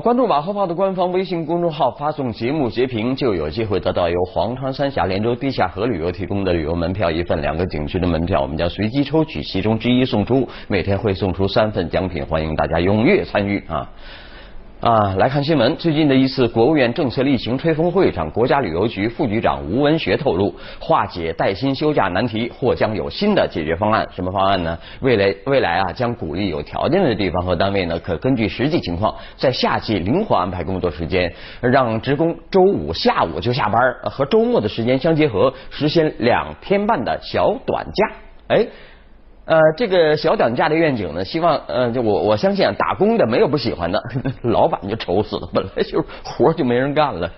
关注马后炮的官方微信公众号，发送节目截屏，就有机会得到由黄川三峡连州地下河旅游提供的旅游门票一份，两个景区的门票，我们将随机抽取其中之一送出，每天会送出三份奖品，欢迎大家踊跃参与啊！啊，来看新闻。最近的一次国务院政策例行吹风会上，国家旅游局副局长吴文学透露，化解带薪休假难题或将有新的解决方案。什么方案呢？未来未来啊，将鼓励有条件的地方和单位呢，可根据实际情况，在夏季灵活安排工作时间，让职工周五下午就下班，和周末的时间相结合，实现两天半的小短假。哎。呃，这个小短假的愿景呢，希望呃，就我我相信啊，打工的没有不喜欢的，老板就愁死了，本来就活就没人干了，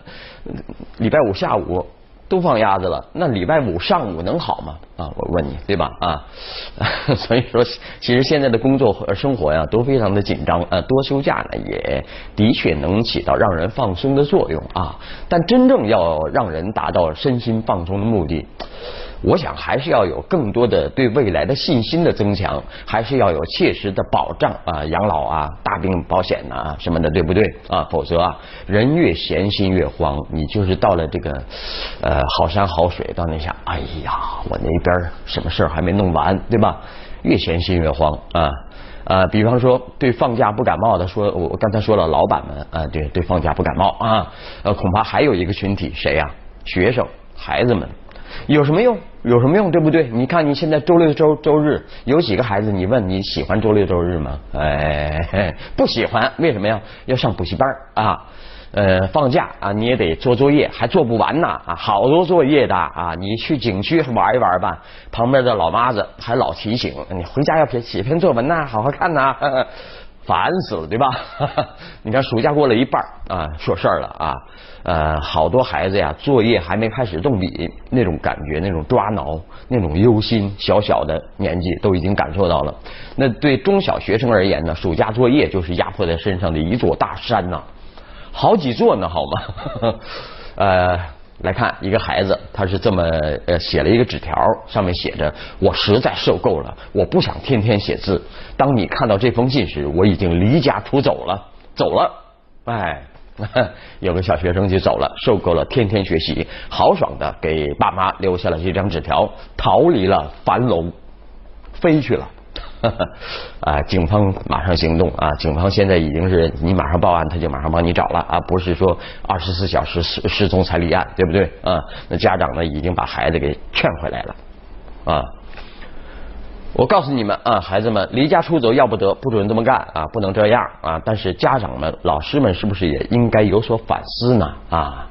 礼拜五下午都放鸭子了，那礼拜五上午能好吗？啊，我问你，对吧？啊，所以说，其实现在的工作和生活呀都非常的紧张，呃，多休假呢也的确能起到让人放松的作用啊，但真正要让人达到身心放松的目的。我想还是要有更多的对未来的信心的增强，还是要有切实的保障啊，养老啊，大病保险呐什么的，对不对啊？否则啊，人越闲心越慌，你就是到了这个呃好山好水，到那想，哎呀，我那边什么事儿还没弄完，对吧？越闲心越慌啊啊！比方说对放假不感冒的，说我刚才说了，老板们啊，对对放假不感冒啊，呃，恐怕还有一个群体，谁呀？学生孩子们。有什么用？有什么用？对不对？你看你现在周六周周日有几个孩子？你问你喜欢周六周日吗？哎，不喜欢。为什么呀？要上补习班啊？呃，放假啊，你也得做作业，还做不完呢啊，好多作业的啊。你去景区玩一玩吧，旁边的老妈子还老提醒你回家要写写篇作文呐，好好看呐。烦死了，对吧？你看暑假过了一半啊，说事儿了啊，呃，好多孩子呀，作业还没开始动笔，那种感觉，那种抓挠，那种忧心，小小的年纪都已经感受到了。那对中小学生而言呢，暑假作业就是压迫在身上的一座大山呐，好几座呢，好吗？呃。来看一个孩子，他是这么呃写了一个纸条，上面写着：“我实在受够了，我不想天天写字。当你看到这封信时，我已经离家出走了，走了。”哎，有个小学生就走了，受够了天天学习，豪爽的给爸妈留下了这张纸条，逃离了樊笼，飞去了。啊！警方马上行动啊！警方现在已经是你马上报案，他就马上帮你找了啊！不是说二十四小时失失踪才立案，对不对啊？那家长呢，已经把孩子给劝回来了啊！我告诉你们啊，孩子们离家出走要不得，不准这么干啊，不能这样啊！但是家长们、老师们是不是也应该有所反思呢？啊！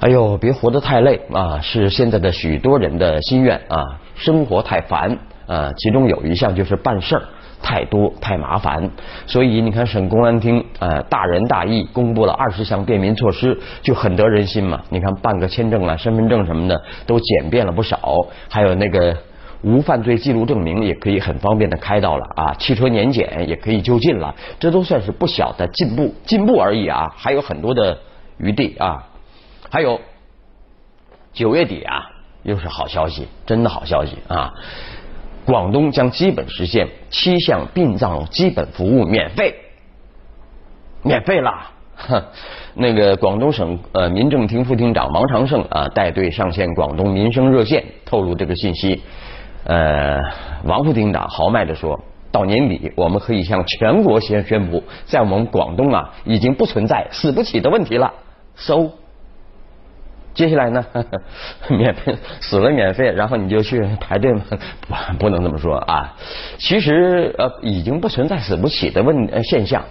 哎呦，别活得太累啊！是现在的许多人的心愿啊！生活太烦。呃，其中有一项就是办事儿太多太麻烦，所以你看省公安厅呃大仁大义公布了二十项便民措施，就很得人心嘛。你看办个签证啊、身份证什么的都简便了不少，还有那个无犯罪记录证明也可以很方便的开到了啊，汽车年检也可以就近了，这都算是不小的进步，进步而已啊，还有很多的余地啊。还有九月底啊，又是好消息，真的好消息啊。广东将基本实现七项殡葬基本服务免费，免费啦！哼那个广东省呃民政厅副厅长王长胜啊带队上线广东民生热线，透露这个信息。呃，王副厅长豪迈的说，到年底我们可以向全国先宣布，在我们广东啊已经不存在死不起的问题了。收。接下来呢，免费死了免费，然后你就去排队吗？不，不能这么说啊。其实呃，已经不存在死不起的问现象，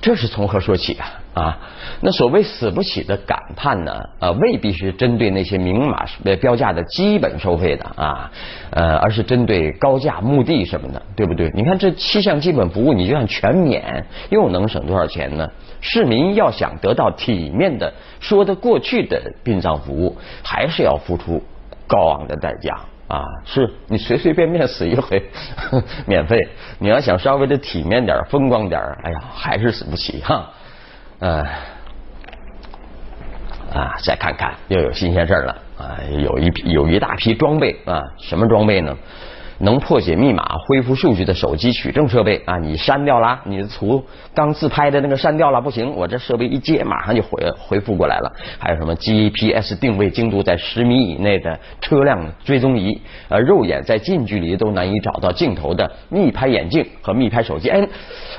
这是从何说起啊？啊，那所谓死不起的感叹呢，呃，未必是针对那些明码标价的基本收费的啊，呃，而是针对高价墓地什么的，对不对？你看这七项基本服务，你就算全免，又能省多少钱呢？市民要想得到体面的、说得过去的殡葬服务，还是要付出高昂的代价啊！是你随随便便死一回 免费，你要想稍微的体面点、风光点，哎呀，还是死不起哈。呃，啊，再看看又有新鲜事儿了啊！有一有一大批装备啊，什么装备呢？能破解密码、恢复数据的手机取证设备啊，你删掉了，你的图刚自拍的那个删掉了，不行，我这设备一接，马上就回回复过来了。还有什么 GPS 定位精度在十米以内的车辆追踪仪，呃，肉眼在近距离都难以找到镜头的密拍眼镜和密拍手机，哎，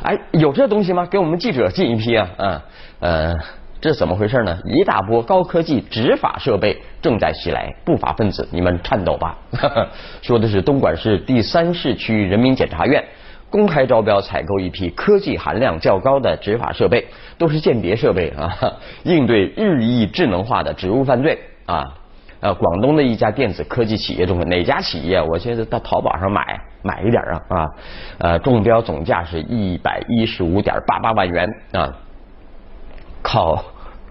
哎，有这东西吗？给我们记者进一批啊，嗯，呃。这怎么回事呢？一大波高科技执法设备正在袭来，不法分子，你们颤抖吧！说的是东莞市第三市区人民检察院公开招标采购一批科技含量较高的执法设备，都是间谍设备 啊，应对日益智能化的职务犯罪啊。呃，广东的一家电子科技企业中的哪家企业？我现在到淘宝上买买一点啊啊，呃，中标总价是一百一十五点八八万元啊，靠。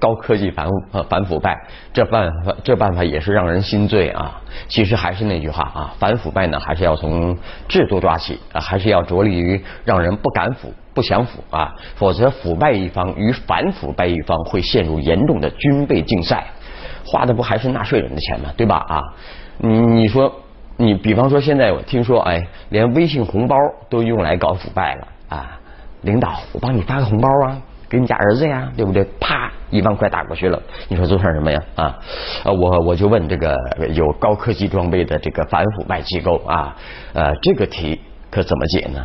高科技反呃反腐败，这办法这办法也是让人心醉啊！其实还是那句话啊，反腐败呢还是要从制度抓起啊，还是要着力于让人不敢腐、不想腐啊，否则腐败一方与反腐败一方会陷入严重的军备竞赛，花的不还是纳税人的钱吗？对吧啊？你你说你比方说现在我听说哎，连微信红包都用来搞腐败了啊！领导，我帮你发个红包啊！给你家儿子呀，对不对？啪，一万块打过去了，你说这算什么呀？啊，我我就问这个有高科技装备的这个反腐败机构啊，呃，这个题可怎么解呢？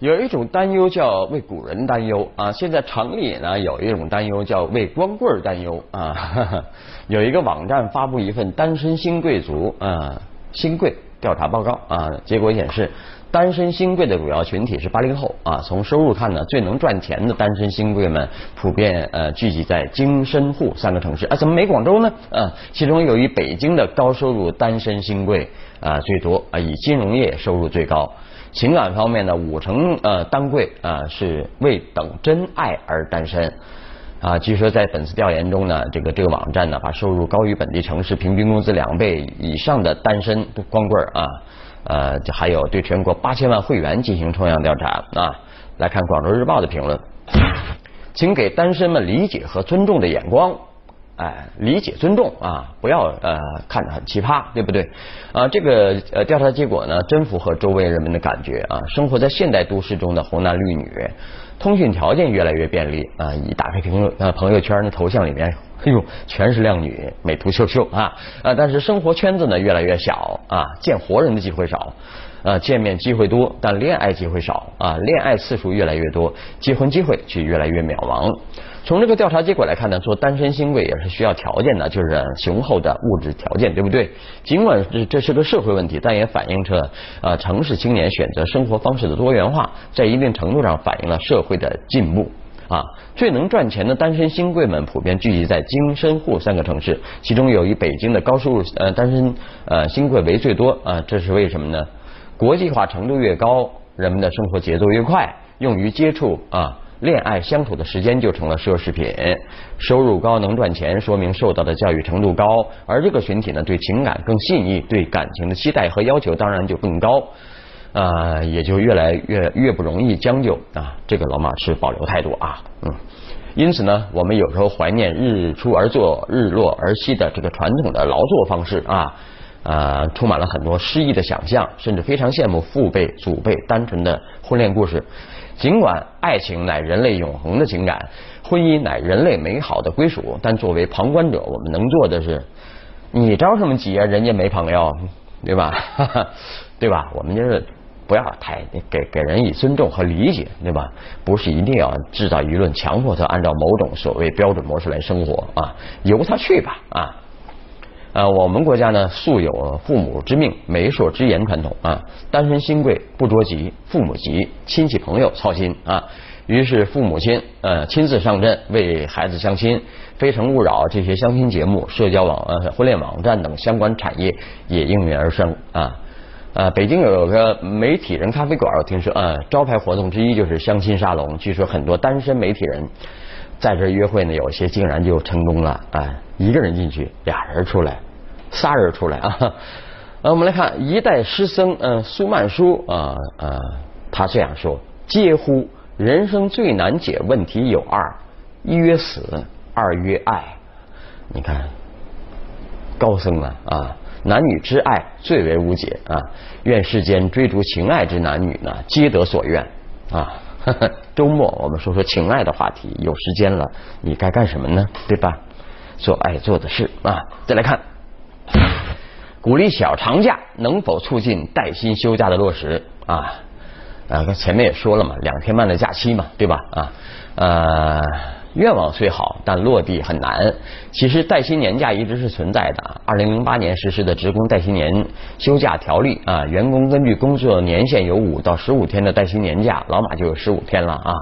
有一种担忧叫为古人担忧啊，现在城里呢有一种担忧叫为光棍担忧啊。有一个网站发布一份单身新贵族啊，新贵。调查报告啊，结果显示，单身新贵的主要群体是八零后啊。从收入看呢，最能赚钱的单身新贵们普遍呃聚集在京深沪三个城市啊。怎么没广州呢？啊，其中由于北京的高收入单身新贵啊最多啊，以金融业收入最高。情感方面呢，五成呃单贵啊是为等真爱而单身。啊，据说在本次调研中呢，这个这个网站呢，把收入高于本地城市平均工资两倍以上的单身光棍啊，呃，还有对全国八千万会员进行抽样调查啊。来看广州日报的评论，请给单身们理解和尊重的眼光，哎，理解尊重啊，不要呃看着很奇葩，对不对？啊，这个呃调查结果呢，真符合周围人们的感觉啊，生活在现代都市中的红男绿女。通讯条件越来越便利啊！一打开评论呃朋友圈那头像里面，哎呦，全是靓女，美图秀秀啊啊！但是生活圈子呢越来越小啊，见活人的机会少，啊，见面机会多，但恋爱机会少啊，恋爱次数越来越多，结婚机会却越来越渺茫。从这个调查结果来看呢，做单身新贵也是需要条件的，就是雄厚的物质条件，对不对？尽管这这是个社会问题，但也反映着啊城市青年选择生活方式的多元化，在一定程度上反映了社会的进步啊。最能赚钱的单身新贵们普遍聚集在京深沪三个城市，其中有以北京的高收入呃单身呃新贵为最多啊。这是为什么呢？国际化程度越高，人们的生活节奏越快，用于接触啊。恋爱相处的时间就成了奢侈品，收入高能赚钱，说明受到的教育程度高，而这个群体呢，对情感更细腻，对感情的期待和要求当然就更高，呃，也就越来越越不容易将就啊。这个老马是保留态度啊，嗯，因此呢，我们有时候怀念日出而作，日落而息的这个传统的劳作方式啊，呃，充满了很多诗意的想象，甚至非常羡慕父辈、祖辈单纯的婚恋故事。尽管爱情乃人类永恒的情感，婚姻乃人类美好的归属，但作为旁观者，我们能做的是：你着什么急啊？人家没朋友，对吧？对吧？我们就是不要太给给人以尊重和理解，对吧？不是一定要制造舆论，强迫他按照某种所谓标准模式来生活啊，由他去吧啊。呃，我们国家呢素有父母之命、媒妁之言传统啊，单身新贵不着急，父母急，亲戚朋友操心啊。于是父母亲呃亲自上阵为孩子相亲，《非诚勿扰》这些相亲节目、社交网呃婚恋网站等相关产业也应运而生啊。呃，北京有个媒体人咖啡馆，我听说呃招牌活动之一就是相亲沙龙，据说很多单身媒体人在这约会呢，有些竟然就成功了啊，一个人进去，俩人出来。仨人出来啊！呃，我们来看一代诗僧，嗯，苏曼殊啊啊，他这样说：嗟乎！人生最难解问题有二，一曰死，二曰爱。你看，高僧啊啊，男女之爱最为无解啊，愿世间追逐情爱之男女呢，皆得所愿啊。周末我们说说情爱的话题，有时间了，你该干什么呢？对吧？做爱做的事啊。再来看，鼓励小长假能否促进带薪休假的落实啊？啊，前面也说了嘛，两天半的假期嘛，对吧？啊，呃。愿望虽好，但落地很难。其实带薪年假一直是存在的。二零零八年实施的职工带薪年休假条例啊，员工根据工作年限有五到十五天的带薪年假，老马就有十五天了啊。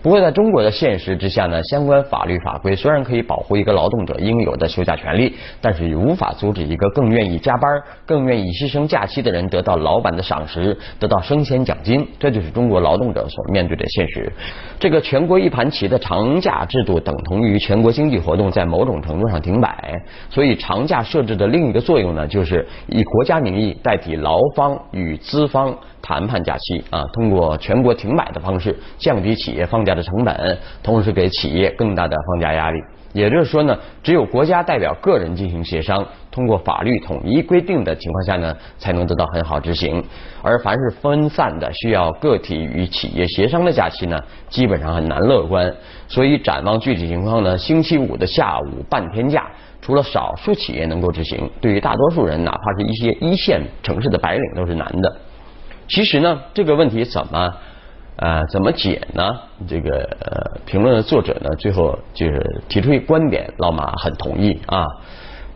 不过在中国的现实之下呢，相关法律法规虽然可以保护一个劳动者应有的休假权利，但是也无法阻止一个更愿意加班、更愿意牺牲假期的人得到老板的赏识，得到升迁奖金。这就是中国劳动者所面对的现实。这个全国一盘棋的长假之。制度等同于全国经济活动在某种程度上停摆，所以长假设置的另一个作用呢，就是以国家名义代替劳方与资方谈判假期啊，通过全国停摆的方式降低企业放假的成本，同时给企业更大的放假压力。也就是说呢，只有国家代表个人进行协商，通过法律统一规定的情况下呢，才能得到很好执行。而凡是分散的需要个体与企业协商的假期呢，基本上很难乐观。所以展望具体情况呢，星期五的下午半天假，除了少数企业能够执行，对于大多数人，哪怕是一些一线城市的白领都是难的。其实呢，这个问题怎么？啊，怎么解呢？这个，评论的作者呢，最后就是提出一观点，老马很同意啊，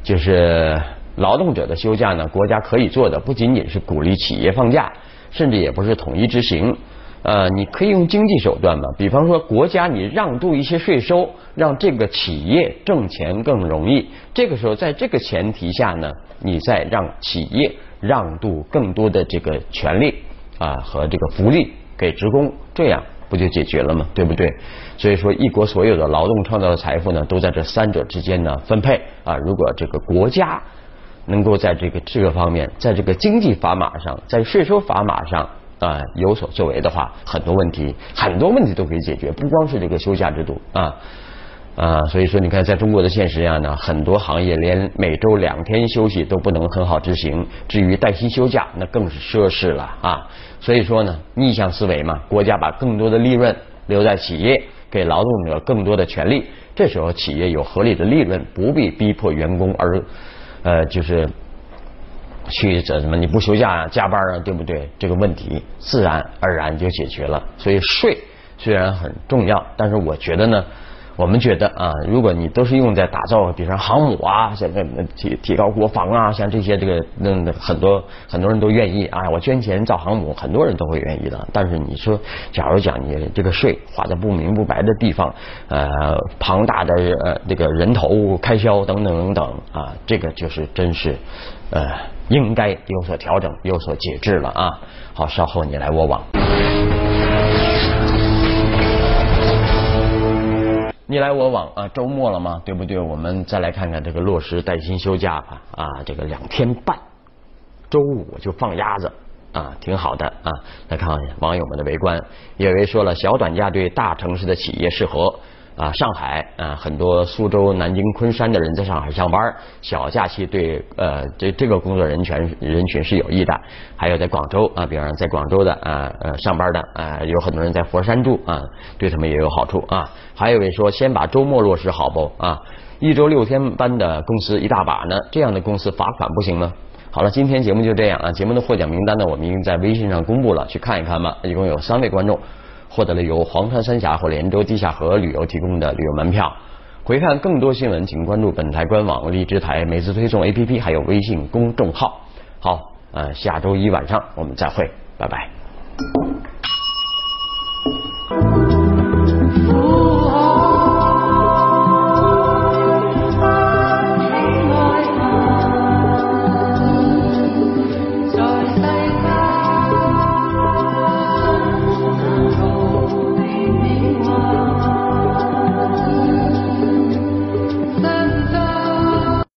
就是劳动者的休假呢，国家可以做的不仅仅是鼓励企业放假，甚至也不是统一执行。呃，你可以用经济手段嘛，比方说国家你让渡一些税收，让这个企业挣钱更容易。这个时候，在这个前提下呢，你再让企业让渡更多的这个权利啊和这个福利。给职工，这样不就解决了吗？对不对？所以说，一国所有的劳动创造的财富呢，都在这三者之间呢分配啊。如果这个国家能够在这个这个方面，在这个经济砝码上，在税收砝码上啊有所作为的话，很多问题，很多问题都可以解决，不光是这个休假制度啊。啊，所以说你看，在中国的现实下呢，很多行业连每周两天休息都不能很好执行，至于带薪休假，那更是奢侈了啊。所以说呢，逆向思维嘛，国家把更多的利润留在企业，给劳动者更多的权利，这时候企业有合理的利润，不必逼迫员工而呃就是去这什么你不休假啊加班啊，对不对？这个问题自然而然就解决了。所以税虽然很重要，但是我觉得呢。我们觉得啊，如果你都是用在打造，比如说航母啊，像这提提高国防啊，像这些这个那很多很多人都愿意啊，我捐钱造航母，很多人都会愿意的。但是你说，假如讲你这个税花在不明不白的地方，呃，庞大的呃这个人头开销等等等等啊，这个就是真是呃应该有所调整，有所节制了啊。好，稍后你来我往。你来我往啊，周末了吗？对不对？我们再来看看这个落实带薪休假吧啊，这个两天半，周五就放鸭子啊，挺好的啊。来看网友们的围观，有位说了，小短假对大城市的企业适合。啊，上海啊，很多苏州、南京、昆山的人在上海上班，小假期对呃这这个工作人群人群是有益的。还有在广州啊，比方说在广州的啊呃上班的啊，有很多人在佛山住啊，对他们也有好处啊。还有位说，先把周末落实好不啊？一周六天班的公司一大把呢，这样的公司罚款不行吗？好了，今天节目就这样啊。节目的获奖名单呢，我们已经在微信上公布了，去看一看吧。一共有三位观众。获得了由黄山三峡或连州地下河旅游提供的旅游门票。回看更多新闻，请关注本台官网、荔枝台、每次推送 APP，还有微信公众号。好，呃，下周一晚上我们再会，拜拜。